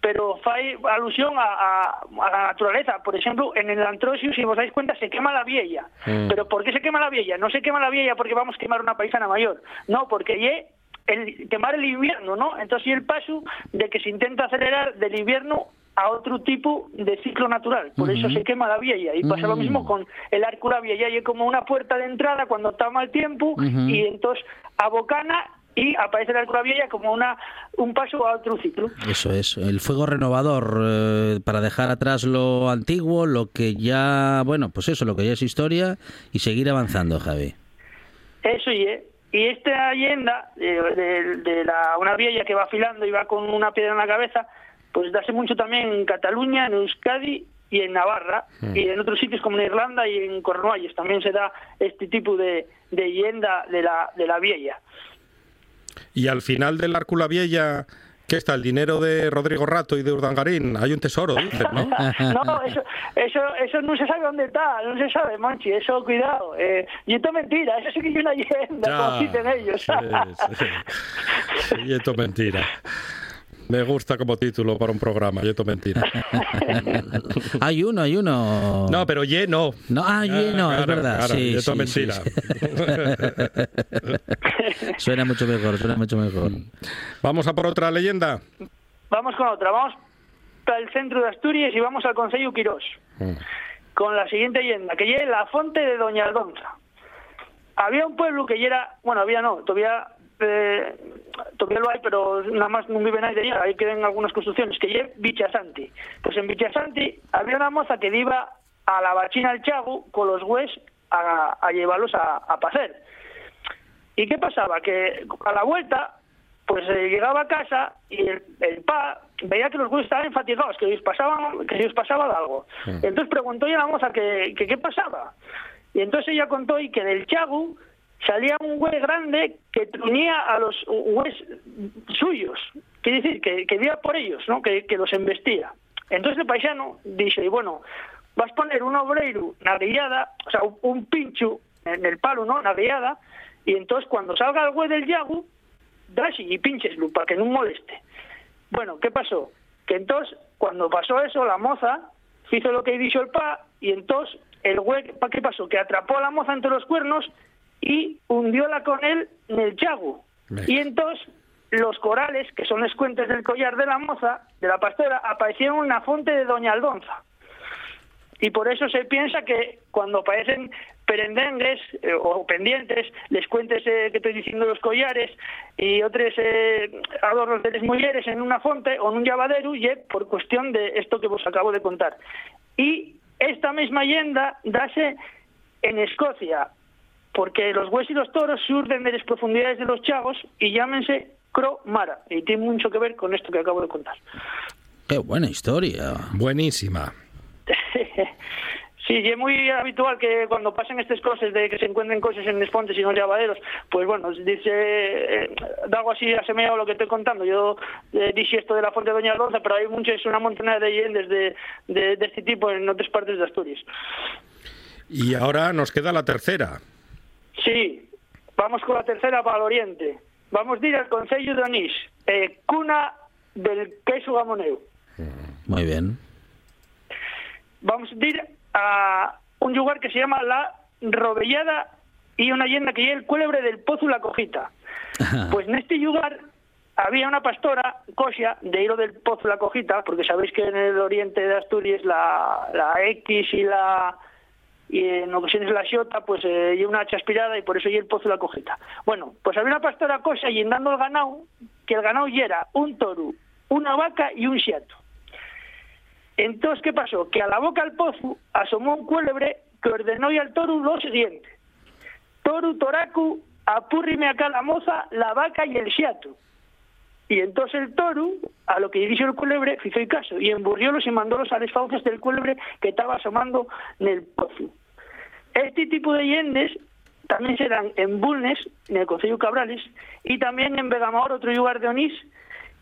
pero fai alusión a, a- a la naturaleza. Por ejemplo, en el Antrosius, si os dais cuenta, se quema la vieja. Mm. ¿Pero por qué se quema la vieja? No se quema la vieja porque vamos a quemar una paisana mayor. No, porque ye el quemar el invierno, ¿no? Entonces y el paso de que se intenta acelerar del invierno a otro tipo de ciclo natural. Por eso se quema la vieja. Y pasa lo Mm. mismo con el Árcula Vieja, y es como una puerta de entrada cuando está mal tiempo y entonces abocana y aparece el Árcula Vieja como una un paso a otro ciclo. Eso es, el fuego renovador eh, para dejar atrás lo antiguo, lo que ya, bueno, pues eso, lo que ya es historia y seguir avanzando, Javi. Eso y es. Y esta leyenda de, de- de la, una vieja que va afilando y va con una piedra en la cabeza, pues dase mucho también en Cataluña, en Euskadi y en Navarra, y en otros sitios como en Irlanda y en Cornualles también se da este tipo de, de leyenda de la, de la vieja. Y al final del Árcula Vieja, ¿qué está? El dinero de Rodrigo Rato y de Urdangarín. Hay un tesoro, dicen, ¿no? No, eso, eso, eso no se sabe dónde está, no se sabe, Monchi, eso cuidado. Eh, y esto es mentira, eso sí que es una leyenda, como dicen ellos. Sí. Sí, y esto es mentira. Me gusta como título para un programa, y esto es mentira. Hay uno, hay uno. No, pero lleno. No, ah, lleno, es verdad, sí, y esto sí, es mentira. sí, Suena mucho mejor, suena mucho mejor. Vamos a por otra leyenda. Vamos con otra, vamos para el centro de Asturias y vamos al Concello Quirós. con la siguiente leyenda, que es la fonte de Doña Aldonza. Había un pueblo que ya era, bueno, había no, todavía eh, todavía lo hay, pero nada más no vive nadie allá, ahí quedan algunas construcciones, que es Bichasanti. Pues en Bichasanti había una moza que iba a la bachina al Chago con los gües a, a llevarlos a, a pacer. ¿Y qué pasaba? Que a la vuelta, pues eh, llegaba a casa y el, el pa veía que los güeyes estaban fatigados, que les pasaban, que les pasaba algo. Entonces preguntó a la moza que, que qué pasaba. Y entonces ella contó y que del chagu salía un güey grande que truñía a los güeyes suyos. Quiere decir, que, que iba por ellos, ¿no? Que, que los embestía. Entonces el paisano dice, y bueno, vas a poner un obreiro na guiada, o sea, un, pincho en el palo, ¿no? Na y entonces cuando salga el güey del yagu, das y pincheslo para que no moleste. Bueno, ¿qué pasó? Que entonces, cuando pasó eso, la moza hizo lo que dicho el pa y entonces el güey, ¿pa ¿qué pasó? Que atrapó a la moza entre los cuernos y hundióla con él en el chago. Me- Y entonces los corales, que son los cuentes del collar de la moza, de la pastora, aparecieron en la fonte de Doña Aldonza. Y por eso se piensa que cuando aparecen perendengues eh, o pendientes, les cuentes eh, que estoy diciendo los collares y otros eh, adornos de las mujeres en una fonte o en un llavadero, y por cuestión de esto que vos acabo de contar. Y esta misma leyenda dase en Escocia, porque los huesos y los toros surden de las profundidades de los chagos y llámense Cro Mara, y tiene mucho que ver con esto que acabo de contar. Qué buena historia. Buenísima. Sí, y es muy habitual que cuando pasen estas cosas de que se encuentren cosas en los fontes y en los llavaderos, pues bueno, dice, eh, da algo así asemeado a lo que estoy contando. Yo eh, dije esto de la fuente de Doña Aldonza, pero hay muchas, una montaña de leyendas de, de, de este tipo en otras partes de Asturias. Y ahora nos queda la tercera. Sí, vamos con la tercera para el oriente. Vamos a ir al Concello de Onís, eh, cuna del queso gamoneu. Muy bien. Vamos a ir a un lugar que se llama La Robellada y una leyenda que es el cuélebre del Pozo La Cojita. Pues en este lugar había una pastora, Cosia, de Hilo del Pozo La Cojita, porque sabéis que en el oriente de Asturias la, la X y la y en ocasiones la Xota, pues eh, y una hacha aspirada y por eso y el Pozo La Cojita. Bueno, pues había una pastora Cosia yendando el ganado, que el ganado era un toro, una vaca y un xiato. Entonces, ¿qué pasó? Que a la boca del pozo asomó un cuélebre que ordenó y al toro lo siguiente. Toru, toracu, apúrrime acá la moza, la vaca y el xiato. Y entonces el toro, a lo que dijo el cuélebre, hizo el caso y emburriólos y mandólos a las fauces del cuélebre que estaba asomando en el pozo. Este tipo de yendes también se dan en Bulnes, en el Concello Cabrales, y también en Vegamor, otro lugar de Onís,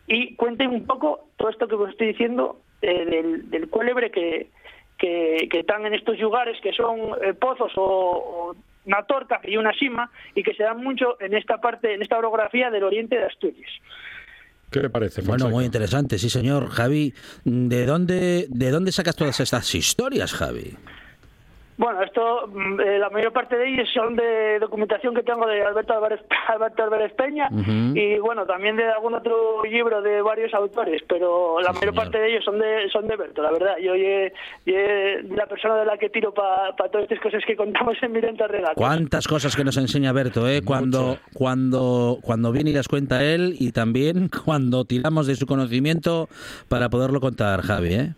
y cuenten un poco todo esto que os estoy diciendo eh, del, del cuélebre que, que, están en estos lugares que son eh, pozos o, o una torca y una sima y que se dan mucho en esta parte, en esta orografía del oriente de Asturias. ¿Qué le parece, Bueno, Fonseca? muy interesante, sí, señor. Javi, ¿de dónde, ¿de dónde sacas todas estas historias, Javi? Bueno, esto, mm, eh, la mayor parte de ellos son de documentación que tengo de Alberto Álvarez, Alberto Álvarez Peña y bueno, también de algún otro libro de varios autores, pero la Sí, mayor señor. parte de ellos son de son de Berto, la verdad. Yo ye- ye la persona de la que tiro para todas estas cosas que contamos en Mirenta Relatos. Cuántas cosas que nos enseña Berto, ¿eh? Cuando, cuando, cuando viene y las cuenta él y también cuando tiramos de su conocimiento para poderlo contar, Javi, ¿eh?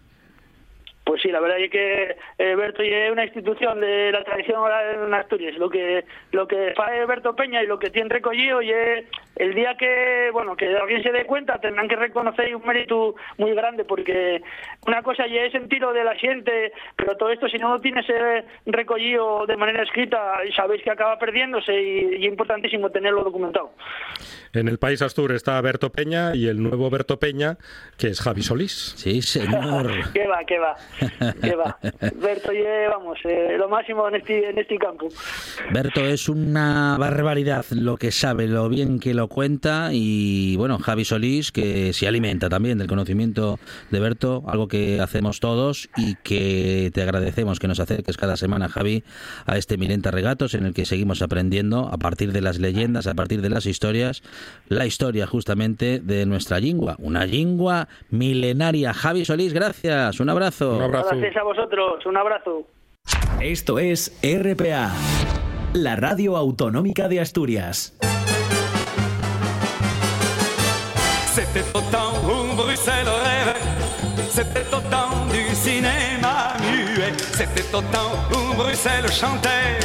Pues sí, la verdad es que eh, Berto es una institución de la tradición oral en Asturias. Lo que lo que fae Berto Peña y lo que tiene recogido y el día que bueno que alguien se dé cuenta tendrán que reconocer un mérito muy grande porque una cosa ya es sentido de la gente, pero todo esto si no lo tienes recogido de manera escrita sabéis que acaba perdiéndose y, y es importantísimo tenerlo documentado. En el país Astur está Berto Peña y el nuevo Berto Peña, que es Javi Solís. Sí, señor. ¿Qué va, qué va? Berto ye, vamos, eh, lo máximo en este, en este campo. Berto es una barbaridad lo que sabe, lo bien que lo cuenta y bueno, Javi Solís que se alimenta también del conocimiento de Berto, algo que hacemos todos y que te agradecemos que nos acerques cada semana, Javi, a este Milenta Regatos en el que seguimos aprendiendo a partir de las leyendas, a partir de las historias, la historia justamente de nuestra lingua, una lingua milenaria. Javi Solís, gracias, un abrazo. Un abrazo. Gracias a vosotros, un abrazo. Esto es RPA, la radio autonómica de Asturias. C'était au temps où Bruxelles rêvait, c'était au temps du cinéma muet, c'était au temps où Bruxelles chantait,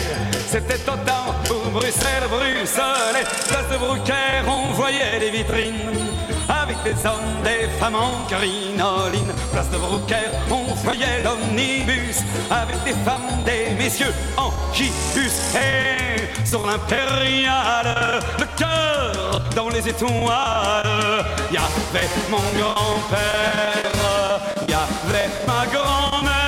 c'était au temps où Bruxelles bruxelait. Place de Brucaire, on voyait les vitrines. Des hommes, des femmes en crinoline Place de Brucaire, on voyait l'omnibus. Avec des femmes, des messieurs en gibus. Et sur l'impériale, le cœur dans les étoiles. Y avait mon grand-père, y avait ma grand-mère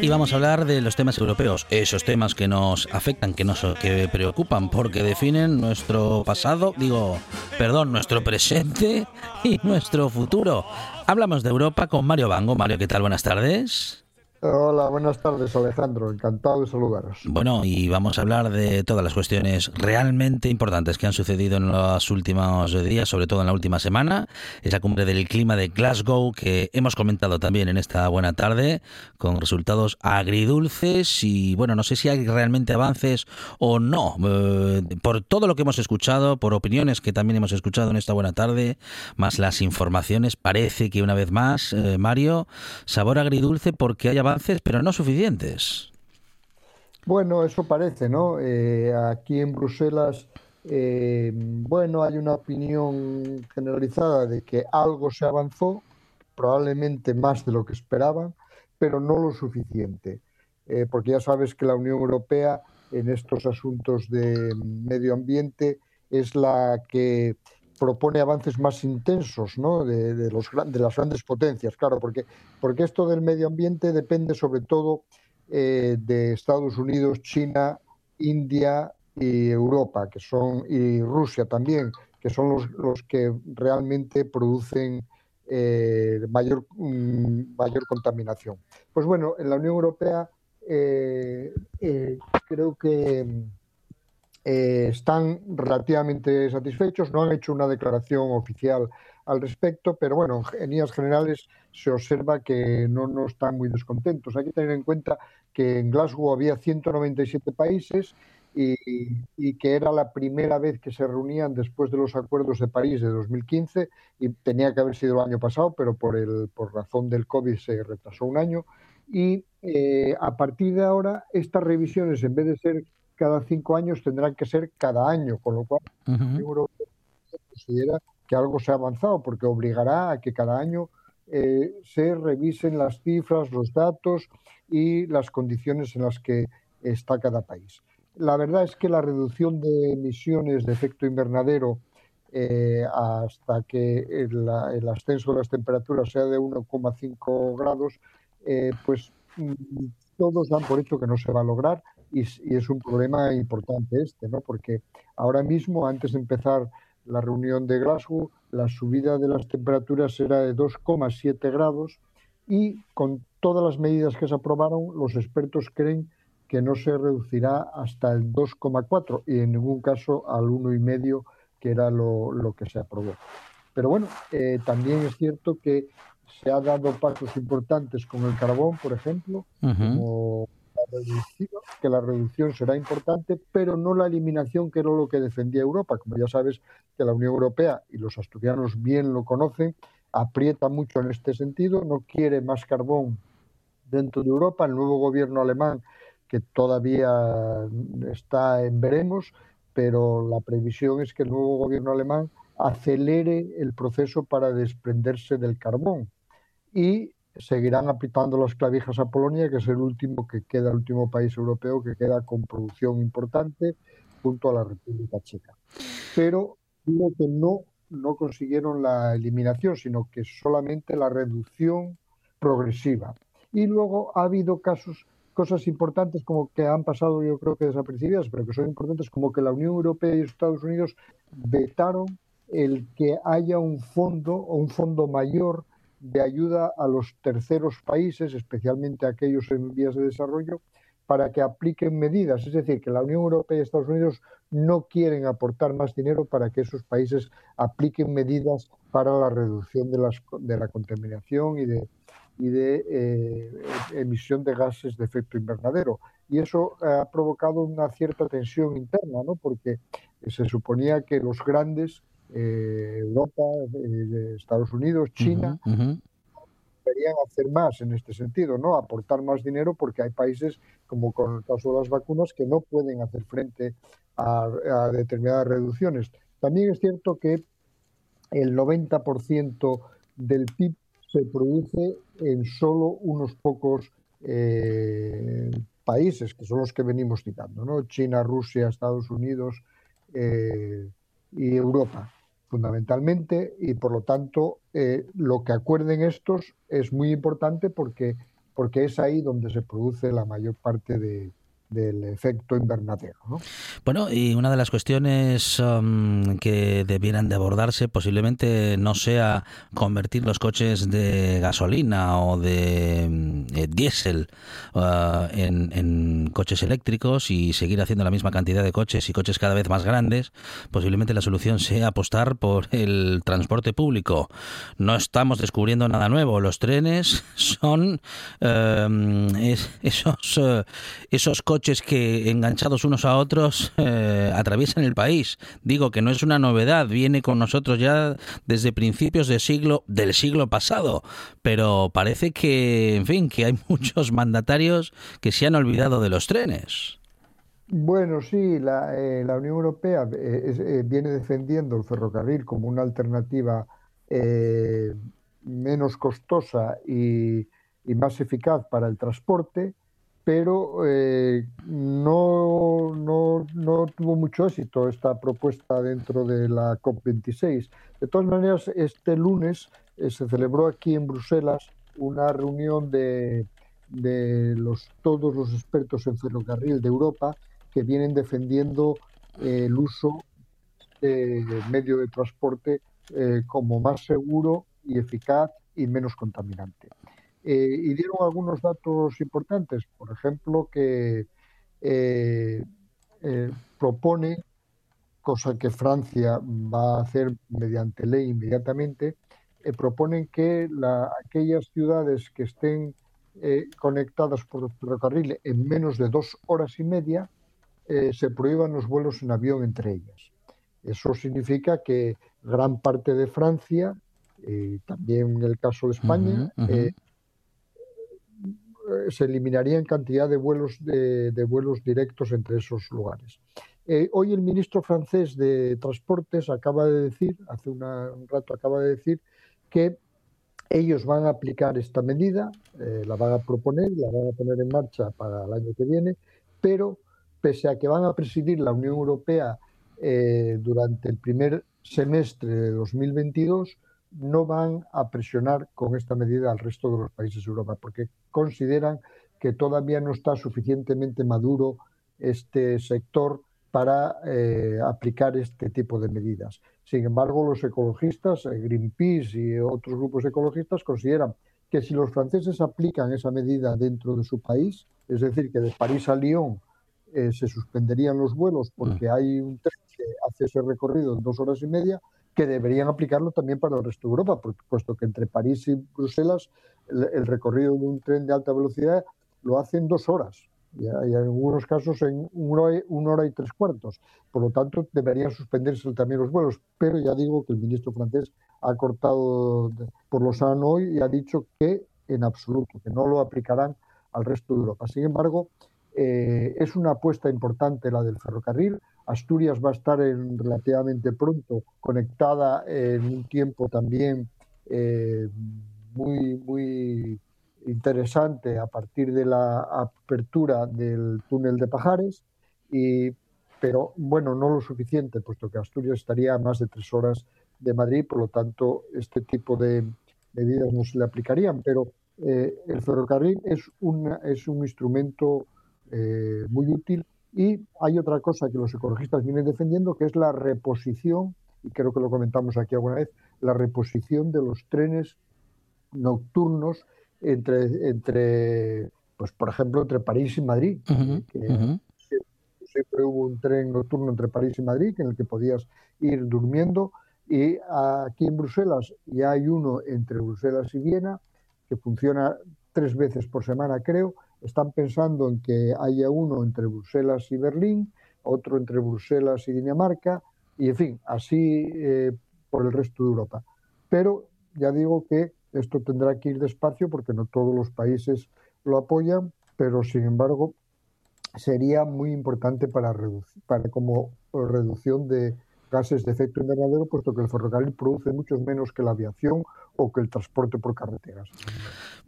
Y vamos a hablar de los temas europeos, esos temas que nos afectan, que nos que preocupan, porque definen nuestro pasado, digo, perdón, nuestro presente y nuestro futuro. Hablamos de Europa con Mario Bango. Mario, ¿qué tal? Buenas tardes. Hola, buenas tardes Alejandro, encantado de saludaros. Bueno, y vamos a hablar de todas las cuestiones realmente importantes que han sucedido en los últimos días, sobre todo en la última semana. Esa cumbre del clima de Glasgow que hemos comentado también en esta buena tarde, con resultados agridulces y bueno, no sé si hay realmente avances o no. Eh, por todo lo que hemos escuchado, por opiniones que también hemos escuchado en esta buena tarde, más las informaciones, parece que una vez más, eh, Mario, sabor agridulce porque hay avances, pero no suficientes. Bueno, eso parece, ¿no? Eh, aquí en Bruselas, eh, bueno, hay una opinión generalizada de que algo se avanzó, probablemente más de lo que esperaban, pero no lo suficiente, eh, porque ya sabes que la Unión Europea en estos asuntos de medio ambiente es la que propone avances más intensos ¿no? de, de las grandes potencias, claro, porque, porque esto del medio ambiente depende sobre todo eh, de Estados Unidos, China, India y Europa, que son, y Rusia también, que son los, que realmente producen eh, mayor, mm, mayor contaminación. Pues bueno, en la Unión Europea eh, creo que eh, están relativamente satisfechos, no han hecho una declaración oficial al respecto, pero bueno, en líneas generales se observa que no, no están muy descontentos. Hay que tener en cuenta que en Glasgow había 197 países y, y, que era la primera vez que se reunían después de los acuerdos de París de 2015 y tenía que haber sido el año pasado, pero por, el, por razón del COVID se retrasó un año. Y eh, a partir de ahora, estas revisiones, en vez de ser cada cinco años tendrán que ser cada año, con lo cual Europea considera que algo se ha avanzado porque obligará a que cada año eh, se revisen las cifras, los datos y las condiciones en las que está cada país. La verdad es que la reducción de emisiones de efecto invernadero eh, hasta que el, el, ascenso de las temperaturas sea de 1,5 grados, eh, pues mm, todos dan por hecho que no se va a lograr y, es un problema importante este, ¿no? Porque ahora mismo, antes de empezar la reunión de Glasgow, la subida de las temperaturas era de 2,7 grados y con todas las medidas que se aprobaron, los expertos creen que no se reducirá hasta el 2,4 y en ningún caso al 1,5 que era lo, lo, que se aprobó. Pero bueno, eh, también es cierto que se ha dado pasos importantes con el carbón, por ejemplo, como que la reducción será importante, pero no la eliminación, que era lo que defendía Europa. Como ya sabes, que la Unión Europea, y los asturianos bien lo conocen, aprieta mucho en este sentido, no quiere más carbón dentro de Europa. El nuevo gobierno alemán, que todavía está en veremos, pero la previsión es que el nuevo gobierno alemán acelere el proceso para desprenderse del carbón. Y seguirán apretando las clavijas a Polonia, que es el último que queda, el último país europeo que queda con producción importante junto a la República Checa. Pero digo que no, no consiguieron la eliminación, sino que solamente la reducción progresiva. Y luego ha habido casos, cosas importantes como que han pasado yo creo que desapercibidas, pero que son importantes, como que la Unión Europea y Estados Unidos vetaron el que haya un fondo o un fondo mayor de ayuda a los terceros países, especialmente aquellos en vías de desarrollo, para que apliquen medidas. Es decir, que la Unión Europea y Estados Unidos no quieren aportar más dinero para que esos países apliquen medidas para la reducción de, la contaminación y de, y de eh, emisión de gases de efecto invernadero. Y eso ha provocado una cierta tensión interna, ¿no? porque se suponía que los grandes eh, Europa, eh, Estados Unidos, China, deberían hacer más en este sentido, ¿no? Aportar más dinero porque hay países, como con el caso de las vacunas, que no pueden hacer frente a, determinadas reducciones. También es cierto que el 90% del PIB se produce en solo unos pocos eh, países, que son los que venimos citando, ¿no? China, Rusia, Estados Unidos y Europa fundamentalmente y por lo tanto eh, lo que acuerden estos es muy importante porque porque es ahí donde se produce la mayor parte de, del efecto invernadero. ¿no? Bueno, y una de las cuestiones um, que debieran de abordarse posiblemente no sea convertir los coches de gasolina o de eh, diésel uh, en, coches eléctricos y seguir haciendo la misma cantidad de coches y coches cada vez más grandes. Posiblemente la solución sea apostar por el transporte público. No estamos descubriendo nada nuevo. Los trenes son uh, es, esos, esos coches coches que enganchados unos a otros eh, atraviesan el país. Digo que no es una novedad, viene con nosotros ya desde principios del siglo del siglo pasado, pero parece que, en fin, que hay muchos mandatarios que se han olvidado de los trenes. Bueno, sí, la, eh, Unión Europea eh, eh, viene defendiendo el ferrocarril como una alternativa menos costosa y, más eficaz para el transporte pero eh, no, no, no, tuvo mucho éxito esta propuesta dentro de la COP26. De todas maneras, este lunes eh, se celebró aquí en Bruselas una reunión de, de los, todos los expertos en ferrocarril de Europa que vienen defendiendo eh, el uso de, de medio de transporte como más seguro y eficaz y menos contaminante. Eh, y dieron algunos datos importantes, por ejemplo, que eh, eh, propone, cosa que Francia va a hacer mediante ley inmediatamente, eh, proponen que la, aquellas ciudades que estén eh, conectadas por ferrocarril en menos de dos horas y media, eh, se prohíban los vuelos en avión entre ellas. Eso significa que gran parte de Francia, también en el caso de España, uh -huh, uh -huh se eliminarían cantidad de vuelos, de, vuelos directos entre esos lugares. Eh, hoy el ministro francés de Transportes acaba de decir, hace un rato acaba de decir, que ellos van a aplicar esta medida, eh, la van a proponer, la van a poner en marcha para el año que viene, pero pese a que van a presidir la Unión Europea eh, durante el primer semestre de 2022, no van a presionar con esta medida al resto de los países de Europa, porque consideran que todavía no está suficientemente maduro este sector para eh, aplicar este tipo de medidas. Sin embargo, los ecologistas, eh, Greenpeace y otros grupos ecologistas consideran que si los franceses aplican esa medida dentro de su país, es decir, que de París a Lyon eh, se suspenderían los vuelos porque hay un tren que hace ese recorrido en dos horas y media, que deberían aplicarlo también para el resto de Europa, puesto que entre París y Bruselas el, recorrido de un tren de alta velocidad lo hace en dos horas, y, en algunos casos en una hora, una hora, y tres cuartos. Por lo tanto, deberían suspenderse también los vuelos. Pero ya digo que el ministro francés ha cortado por lo sano hoy y ha dicho que en absoluto, que no lo aplicarán al resto de Europa. Sin embargo, eh, es una apuesta importante la del ferrocarril. Asturias va a estar en, relativamente pronto conectada en un tiempo también eh, muy, muy interesante a partir de la apertura del túnel de Pajares, y, pero bueno, no lo suficiente, puesto que Asturias estaría a más de tres horas de Madrid, por lo tanto, este tipo de medidas no se le aplicarían, pero eh, el ferrocarril es, una, es un instrumento eh, muy útil y hay otra cosa que los ecologistas vienen defendiendo, que es la reposición, y creo que lo comentamos aquí alguna vez, la reposición de los trenes nocturnos entre, entre pues por ejemplo, entre París y Madrid. Uh -huh, que uh -huh. Siempre hubo un tren nocturno entre París y Madrid en el que podías ir durmiendo. Y aquí en Bruselas ya hay uno entre Bruselas y Viena que funciona tres veces por semana, creo. Están pensando en que haya uno entre Bruselas y Berlín, otro entre Bruselas y Dinamarca, y en fin, así eh, por el resto de Europa. Pero ya digo que esto tendrá que ir despacio porque no todos los países lo apoyan, pero sin embargo sería muy importante para, para como reducción de gases de efecto invernadero, puesto que el ferrocarril produce muchos menos que la aviación o que el transporte por carreteras.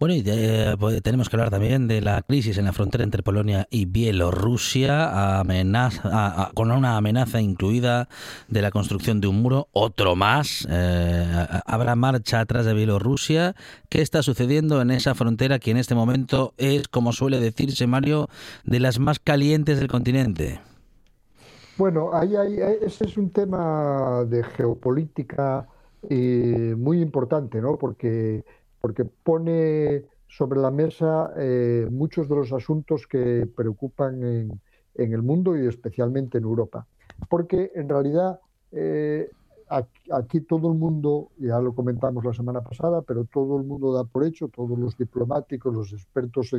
Bueno, y eh, pues, tenemos que hablar también de la crisis en la frontera entre Polonia y Bielorrusia, amenaza, con una amenaza incluida de la construcción de un muro, otro más. Eh, habrá marcha atrás de Bielorrusia. ¿Qué está sucediendo en esa frontera que en este momento es, como suele decirse Mario, de las más calientes del continente? Bueno, ahí, ese es un tema de geopolítica eh, muy importante, ¿no? Porque, porque pone sobre la mesa eh, muchos de los asuntos que preocupan en, el mundo y especialmente en Europa. Porque en realidad eh, aquí, todo el mundo, ya lo comentamos la semana pasada, pero todo el mundo da por hecho, todos los diplomáticos, los expertos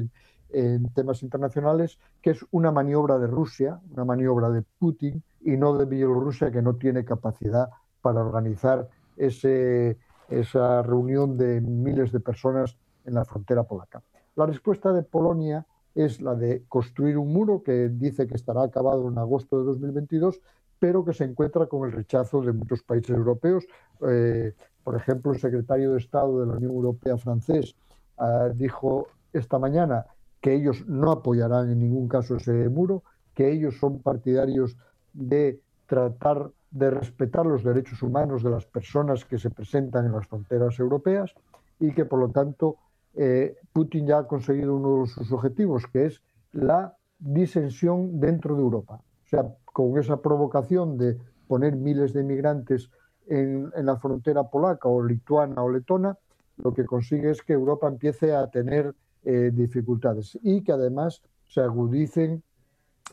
en temas internacionales, que es una maniobra de Rusia, una maniobra de Putin y no de Bielorrusia que no tiene capacidad para organizar ese, esa reunión de miles de personas en la frontera polaca. La respuesta de Polonia es la de construir un muro que dice que estará acabado en agosto de 2022, pero que se encuentra con el rechazo de muchos países europeos. Eh, por ejemplo, el secretario de Estado de la Unión Europea francés ah, dijo esta mañana que ellos no apoyarán en ningún caso ese muro, que ellos son partidarios de tratar de respetar los derechos humanos de las personas que se presentan en las fronteras europeas y que por lo tanto eh, Putin ya ha conseguido uno de sus objetivos, que es la disensión dentro de Europa. O sea, con esa provocación de poner miles de inmigrantes en, la frontera polaca o lituana o letona, lo que consigue es que Europa empiece a tener eh, dificultades y que además se agudicen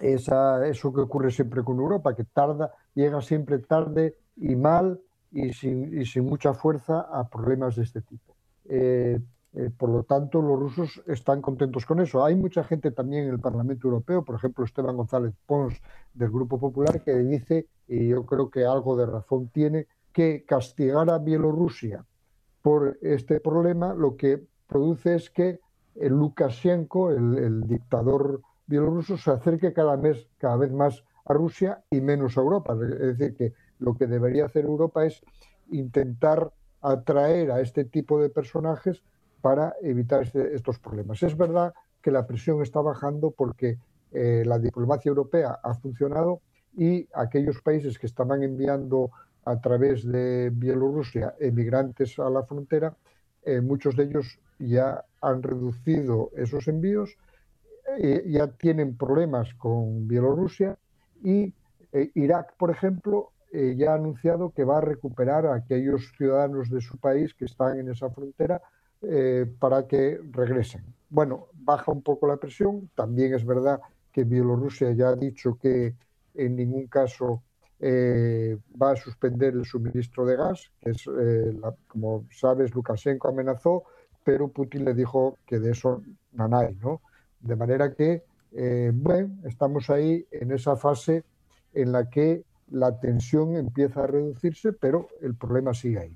esa, eso que ocurre siempre con Europa, que tarda, llega siempre tarde y mal y sin, y sin mucha fuerza a problemas de este tipo. Eh, eh, por lo tanto, los rusos están contentos con eso. Hay mucha gente también en el Parlamento Europeo, por ejemplo, Esteban González Pons del Grupo Popular, que dice, y yo creo que algo de razón tiene, que castigar a Bielorrusia por este problema lo que produce es que Lukashenko, el dictador bielorruso se acerque cada, mes, cada vez más a Rusia y menos a Europa. Es decir, que lo que debería hacer Europa es intentar atraer a este tipo de personajes para evitar este, estos problemas. Es verdad que la presión está bajando porque eh, la diplomacia europea ha funcionado y aquellos países que estaban enviando a través de Bielorrusia emigrantes a la frontera, eh, muchos de ellos ya han reducido esos envíos eh, ya tienen problemas con Bielorrusia y eh, Irak, por ejemplo, eh, ya ha anunciado que va a recuperar a aquellos ciudadanos de su país que están en esa frontera para que regresen. Bueno, baja un poco la presión. También es verdad que Bielorrusia ya ha dicho que en ningún caso va a suspender el suministro de gas, que es, como sabes, Lukashenko amenazó, pero Putin le dijo que de eso no hay, ¿no? De manera que, eh, bueno, estamos ahí en esa fase en la que la tensión empieza a reducirse, pero el problema sigue ahí.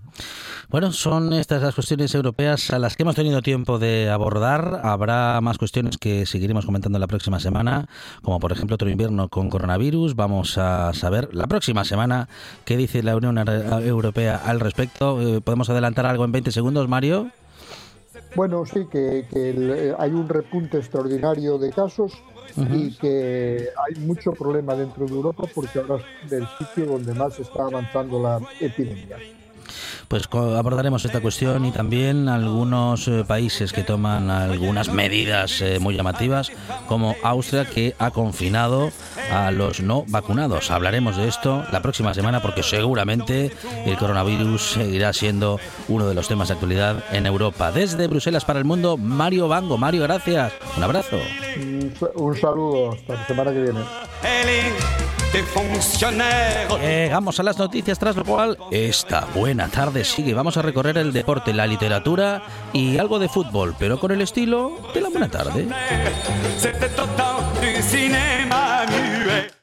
Bueno, son estas las cuestiones europeas a las que hemos tenido tiempo de abordar. Habrá más cuestiones que seguiremos comentando la próxima semana, como por ejemplo otro invierno con coronavirus. Vamos a saber la próxima semana qué dice la Unión Europea al respecto. Eh, ¿Podemos adelantar algo en 20 segundos, Mario? Bueno, sí, que, eh, hay un repunte extraordinario de casos y que hay mucho problema dentro de Europa porque ahora es del sitio donde más está avanzando la epidemia pues abordaremos esta cuestión y también algunos eh, países que toman algunas medidas eh, muy llamativas, como Austria, que ha confinado a los no vacunados. Hablaremos de esto la próxima semana porque seguramente el coronavirus seguirá siendo uno de los temas de actualidad en Europa. Desde Bruselas para el mundo, Mario Bango. Mario, gracias. Un abrazo. Un saludo. Hasta la semana que viene. Llegamos a las noticias, tras lo cual esta buena tarde sigue. Vamos a recorrer el deporte, la literatura y algo de fútbol, pero con el estilo de la buena tarde.